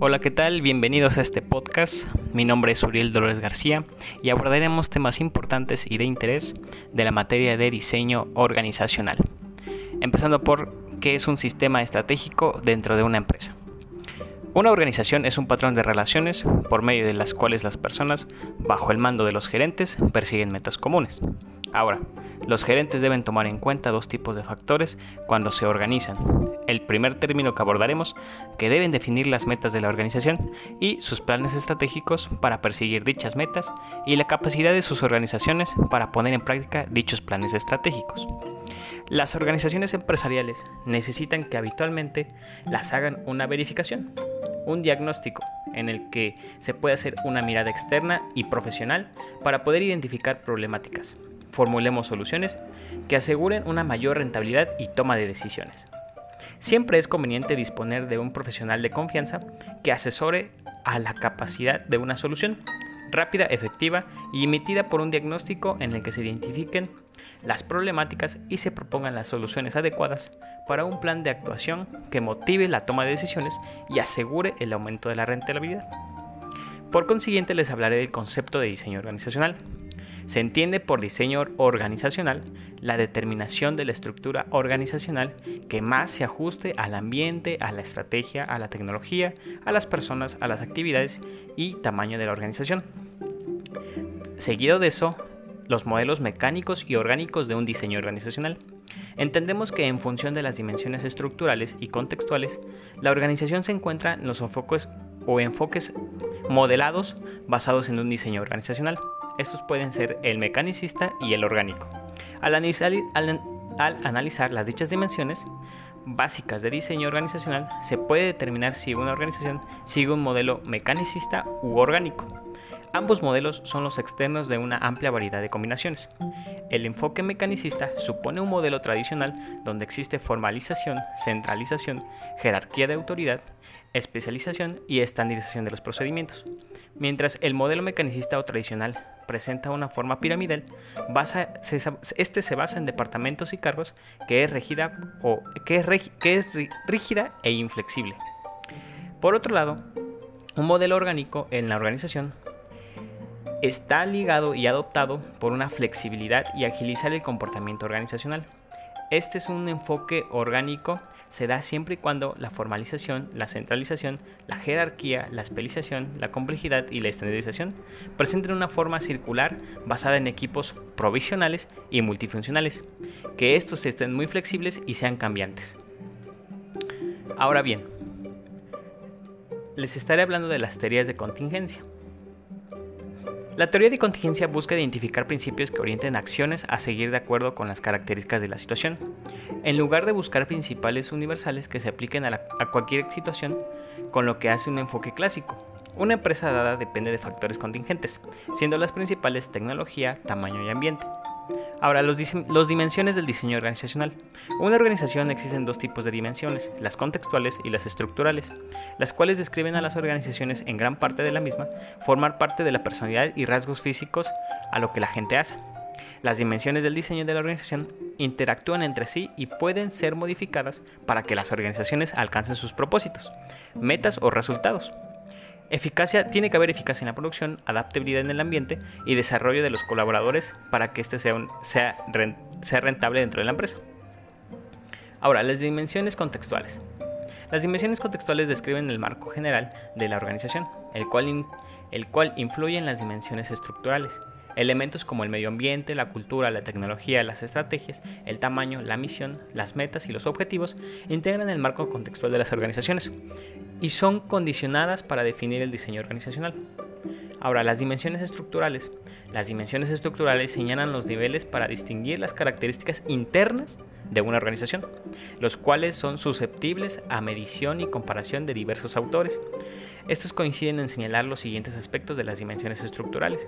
Hola, ¿qué tal? Bienvenidos a este podcast. Mi nombre es Uriel Dolores García y abordaremos temas importantes y de interés de la materia de diseño organizacional. Empezando por qué es un sistema estratégico dentro de una empresa. Una organización es un patrón de relaciones por medio de las cuales las personas, bajo el mando de los gerentes, persiguen metas comunes. Ahora, los gerentes deben tomar en cuenta dos tipos de factores cuando se organizan. El primer término que abordaremos, que deben definir las metas de la organización y sus planes estratégicos para perseguir dichas metas y la capacidad de sus organizaciones para poner en práctica dichos planes estratégicos. Las organizaciones empresariales necesitan que habitualmente las hagan una verificación, un diagnóstico en el que se puede hacer una mirada externa y profesional para poder identificar problemáticas formulemos soluciones que aseguren una mayor rentabilidad y toma de decisiones. Siempre es conveniente disponer de un profesional de confianza que asesore a la capacidad de una solución rápida, efectiva y emitida por un diagnóstico en el que se identifiquen las problemáticas y se propongan las soluciones adecuadas para un plan de actuación que motive la toma de decisiones y asegure el aumento de la rentabilidad. Por consiguiente les hablaré del concepto de diseño organizacional. Se entiende por diseño organizacional la determinación de la estructura organizacional que más se ajuste al ambiente, a la estrategia, a la tecnología, a las personas, a las actividades y tamaño de la organización. Seguido de eso, los modelos mecánicos y orgánicos de un diseño organizacional. Entendemos que en función de las dimensiones estructurales y contextuales, la organización se encuentra en los enfoques o enfoques modelados basados en un diseño organizacional. Estos pueden ser el mecanicista y el orgánico. Al analizar, las dichas dimensiones básicas de diseño organizacional, se puede determinar si una organización sigue un modelo mecanicista u orgánico. Ambos modelos son los externos de una amplia variedad de combinaciones. El enfoque mecanicista supone un modelo tradicional donde existe formalización, centralización, jerarquía de autoridad, especialización y estandarización de los procedimientos. Mientras el modelo mecanicista o tradicional presenta una forma piramidal, este se basa en departamentos y cargos que es rígida o que es rígida e inflexible. Por otro lado, un modelo orgánico en la organización está ligado y adoptado por una flexibilidad y agilizar el comportamiento organizacional. Este es un enfoque orgánico, se da siempre y cuando la formalización, la centralización, la jerarquía, la especialización, la complejidad y la estandarización presenten una forma circular basada en equipos provisionales y multifuncionales, que estos estén muy flexibles y sean cambiantes. Ahora bien, les estaré hablando de las teorías de contingencia. La teoría de contingencia busca identificar principios que orienten acciones a seguir de acuerdo con las características de la situación, en lugar de buscar principales universales que se apliquen a, cualquier situación, con lo que hace un enfoque clásico. Una empresa dada depende de factores contingentes, siendo las principales tecnología, tamaño y ambiente. Ahora, los, dimensiones del diseño organizacional. Una organización existen dos tipos de dimensiones, las contextuales y las estructurales, las cuales describen a las organizaciones en gran parte de la misma, formar parte de la personalidad y rasgos físicos a lo que la gente hace. Las dimensiones del diseño de la organización interactúan entre sí y pueden ser modificadas para que las organizaciones alcancen sus propósitos, metas o resultados. Eficacia, tiene que haber eficacia en la producción, adaptabilidad en el ambiente y desarrollo de los colaboradores para que éste sea, sea, sea rentable dentro de la empresa. Ahora, las dimensiones contextuales. Las dimensiones contextuales describen el marco general de la organización, el cual, el cual influye en las dimensiones estructurales. Elementos como el medio ambiente, la cultura, la tecnología, las estrategias, el tamaño, la misión, las metas y los objetivos integran el marco contextual de las organizaciones y son condicionadas para definir el diseño organizacional. Ahora, las dimensiones estructurales. Las dimensiones estructurales señalan los niveles para distinguir las características internas de una organización, los cuales son susceptibles a medición y comparación de diversos autores. Estos coinciden en señalar los siguientes aspectos de las dimensiones estructurales.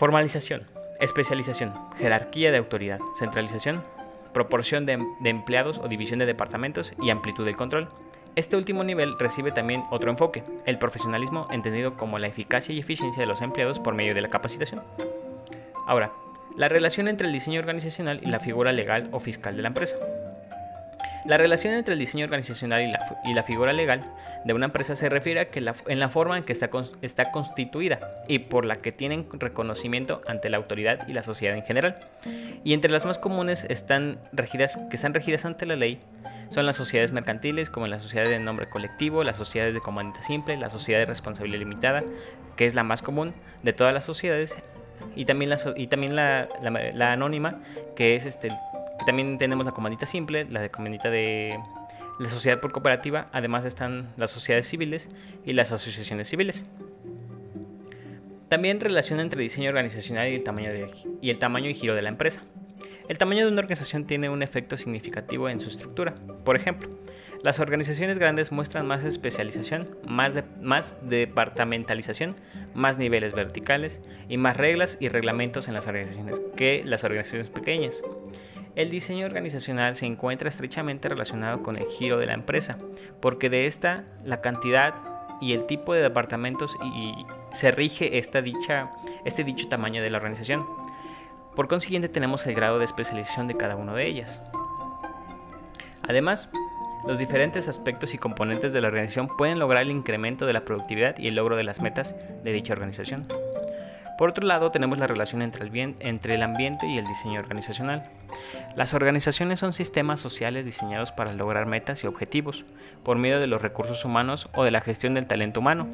Formalización, especialización, jerarquía de autoridad, centralización, proporción de, empleados o división de departamentos y amplitud del control. Este último nivel recibe también otro enfoque, el profesionalismo entendido como la eficacia y eficiencia de los empleados por medio de la capacitación. Ahora, la relación entre el diseño organizacional y la figura legal o fiscal de la empresa. La relación entre el diseño organizacional y la, figura legal de una empresa se refiere a que en la forma en que está, está constituida y por la que tienen reconocimiento ante la autoridad y la sociedad en general. Y entre las más comunes están regidas, que están regidas ante la ley son las sociedades mercantiles, como la sociedad de nombre colectivo, las sociedades de comandita simple, la sociedad de responsabilidad limitada, que es la más común de todas las sociedades, y también la, y también la, la, anónima, que es este, que también tenemos la comandita simple, la de comandita de la sociedad por cooperativa, además están las sociedades civiles y las asociaciones civiles. También relación entre diseño organizacional y el tamaño, de, y, el tamaño y giro de la empresa. El tamaño de una organización tiene un efecto significativo en su estructura. Por ejemplo, las organizaciones grandes muestran más especialización, más, más departamentalización, más niveles verticales y más reglas y reglamentos en las organizaciones que las organizaciones pequeñas. El diseño organizacional se encuentra estrechamente relacionado con el giro de la empresa, porque de esta la cantidad y el tipo de departamentos y se rige esta dicha, este dicho tamaño de la organización. Por consiguiente tenemos el grado de especialización de cada una de ellas. Además, los diferentes aspectos y componentes de la organización pueden lograr el incremento de la productividad y el logro de las metas de dicha organización. Por otro lado, tenemos la relación entre el, entre el ambiente y el diseño organizacional. Las organizaciones son sistemas sociales diseñados para lograr metas y objetivos por medio de los recursos humanos o de la gestión del talento humano.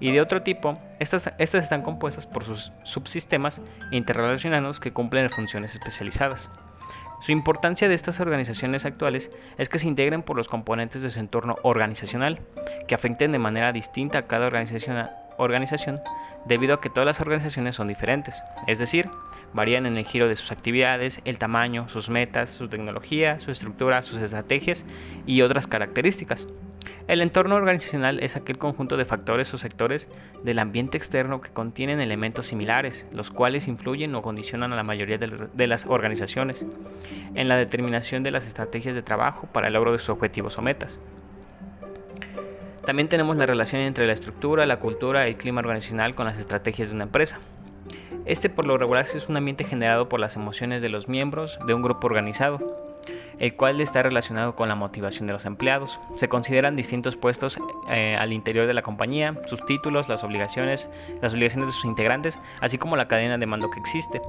Y de otro tipo, estas, estas están compuestas por sus subsistemas interrelacionados que cumplen funciones especializadas. Su importancia de estas organizaciones actuales es que se integren por los componentes de su entorno organizacional, que afecten de manera distinta a cada organización, organización debido a que todas las organizaciones son diferentes, es decir, varían en el giro de sus actividades, el tamaño, sus metas, su tecnología, su estructura, sus estrategias y otras características. El entorno organizacional es aquel conjunto de factores o sectores del ambiente externo que contienen elementos similares, los cuales influyen o condicionan a la mayoría de las organizaciones en la determinación de las estrategias de trabajo para el logro de sus objetivos o metas. También tenemos la relación entre la estructura, la cultura y el clima organizacional con las estrategias de una empresa. Este por lo regular es un ambiente generado por las emociones de los miembros de un grupo organizado, el cual está relacionado con la motivación de los empleados. Se consideran distintos puestos eh, al interior de la compañía, sus títulos, las obligaciones, las obligaciones de sus integrantes, así como la cadena de mando que existe.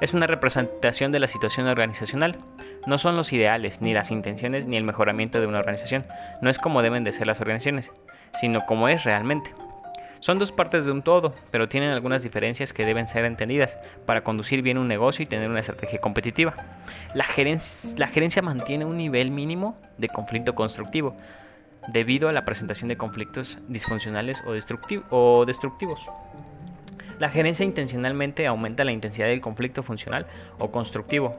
Es una representación de la situación organizacional. No son los ideales, ni las intenciones, ni el mejoramiento de una organización. No es como deben de ser las organizaciones, sino como es realmente. Son dos partes de un todo, pero tienen algunas diferencias que deben ser entendidas para conducir bien un negocio y tener una estrategia competitiva. La gerencia, mantiene un nivel mínimo de conflicto constructivo debido a la presentación de conflictos disfuncionales o, o destructivos. La gerencia intencionalmente aumenta la intensidad del conflicto funcional o constructivo,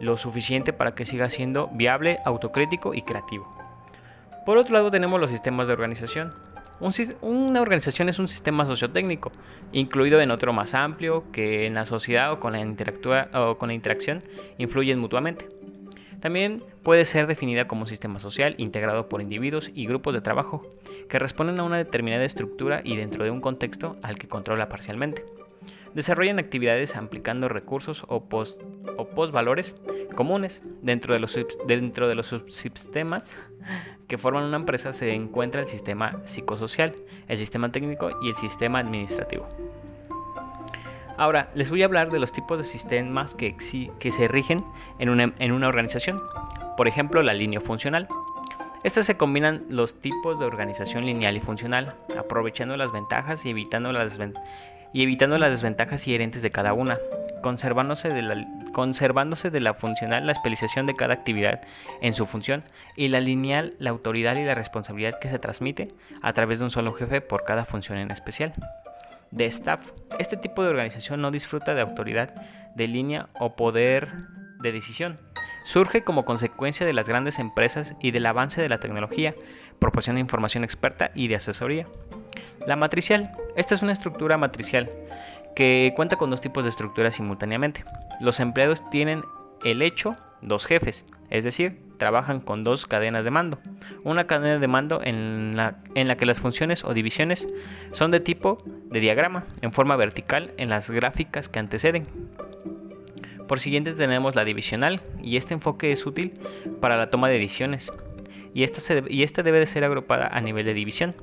lo suficiente para que siga siendo viable, autocrítico y creativo. Por otro lado tenemos los sistemas de organización una organización es un sistema sociotécnico, incluido en otro más amplio que en la sociedad o con la, o con la interacción influyen mutuamente. También puede ser definida como un sistema social integrado por individuos y grupos de trabajo que responden a una determinada estructura y dentro de un contexto al que controla parcialmente. Desarrollan actividades aplicando recursos o post, o post valores comunes dentro de los, dentro de los subsistemas que forman una empresa se encuentra el sistema psicosocial, el sistema técnico y el sistema administrativo. Ahora, les voy a hablar de los tipos de sistemas que, que se rigen en una, en una organización. Por ejemplo, la línea funcional. Estas se combinan los tipos de organización lineal y funcional, aprovechando las ventajas y evitando las, y evitando las desventajas inherentes de cada una conservándose de, la, conservándose de la funcional la especialización de cada actividad en su función y la lineal la autoridad y la responsabilidad que se transmite a través de un solo jefe por cada función en especial. De staff, este tipo de organización no disfruta de autoridad de línea o poder de decisión. Surge como consecuencia de las grandes empresas y del avance de la tecnología, proporciona información experta y de asesoría. La matricial, esta es una estructura matricial que cuenta con dos tipos de estructuras simultáneamente. Los empleados tienen el hecho dos jefes, es decir, trabajan con dos cadenas de mando. Una cadena de mando en la, en la que las funciones o divisiones son de tipo de diagrama, en forma vertical en las gráficas que anteceden. Por siguiente tenemos la divisional y este enfoque es útil para la toma de decisiones y esta, y esta debe de ser agrupada a nivel de división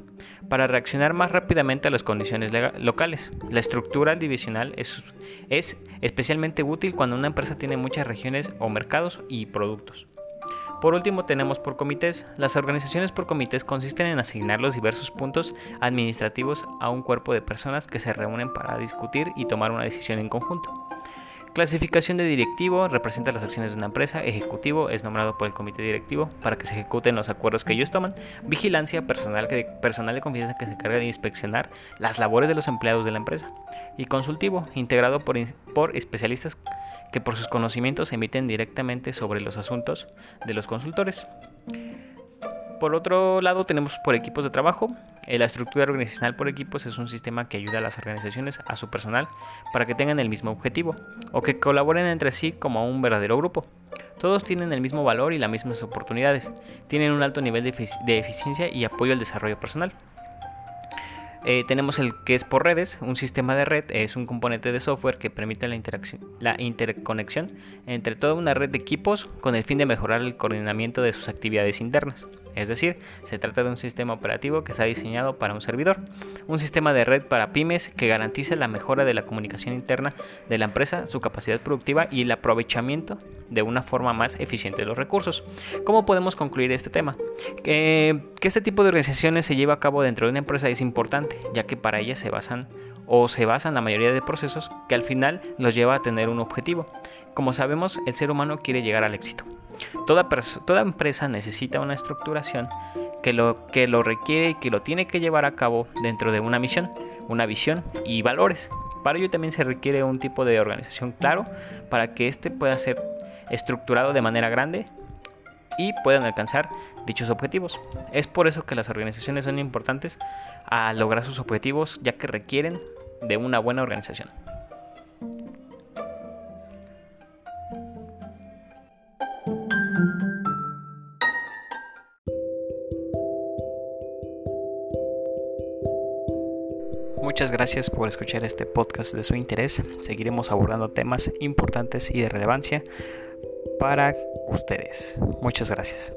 para reaccionar más rápidamente a las condiciones locales. La estructura divisional es, es especialmente útil cuando una empresa tiene muchas regiones o mercados y productos. Por último tenemos por comités. Las organizaciones por comités consisten en asignar los diversos puntos administrativos a un cuerpo de personas que se reúnen para discutir y tomar una decisión en conjunto. Clasificación de directivo representa las acciones de una empresa. Ejecutivo es nombrado por el comité directivo para que se ejecuten los acuerdos que ellos toman. Vigilancia, personal, que, personal de confianza que se encarga de inspeccionar las labores de los empleados de la empresa. Y consultivo, integrado por, por especialistas que por sus conocimientos emiten directamente sobre los asuntos de los consultores. Por otro lado, tenemos por equipos de trabajo. Eh, la estructura organizacional por equipos es un sistema que ayuda a las organizaciones, a su personal, para que tengan el mismo objetivo o que colaboren entre sí como un verdadero grupo. Todos tienen el mismo valor y las mismas oportunidades, tienen un alto nivel de eficiencia y apoyo al desarrollo personal. Eh, tenemos el que es por redes, un sistema de red es un componente de software que permite la, interacción, la interconexión entre toda una red de equipos con el fin de mejorar el coordinamiento de sus actividades internas. Es decir, se trata de un sistema operativo que está diseñado para un servidor, un sistema de red para pymes que garantice la mejora de la comunicación interna de la empresa, su capacidad productiva y el aprovechamiento de una forma más eficiente los recursos. ¿Cómo podemos concluir este tema? Que, este tipo de organizaciones se lleva a cabo dentro de una empresa es importante, ya que para ellas se basan o se basan la mayoría de procesos que al final los lleva a tener un objetivo. Como sabemos, el ser humano quiere llegar al éxito. Toda, toda empresa necesita una estructuración que lo, que lo requiere y que lo tiene que llevar a cabo dentro de una misión, una visión y valores. Para ello también se requiere un tipo de organización claro para que éste pueda ser estructurado de manera grande y puedan alcanzar dichos objetivos. Es por eso que las organizaciones son importantes a lograr sus objetivos ya que requieren de una buena organización. Muchas gracias por escuchar este podcast de su interés. Seguiremos abordando temas importantes y de relevancia para ustedes. Muchas gracias.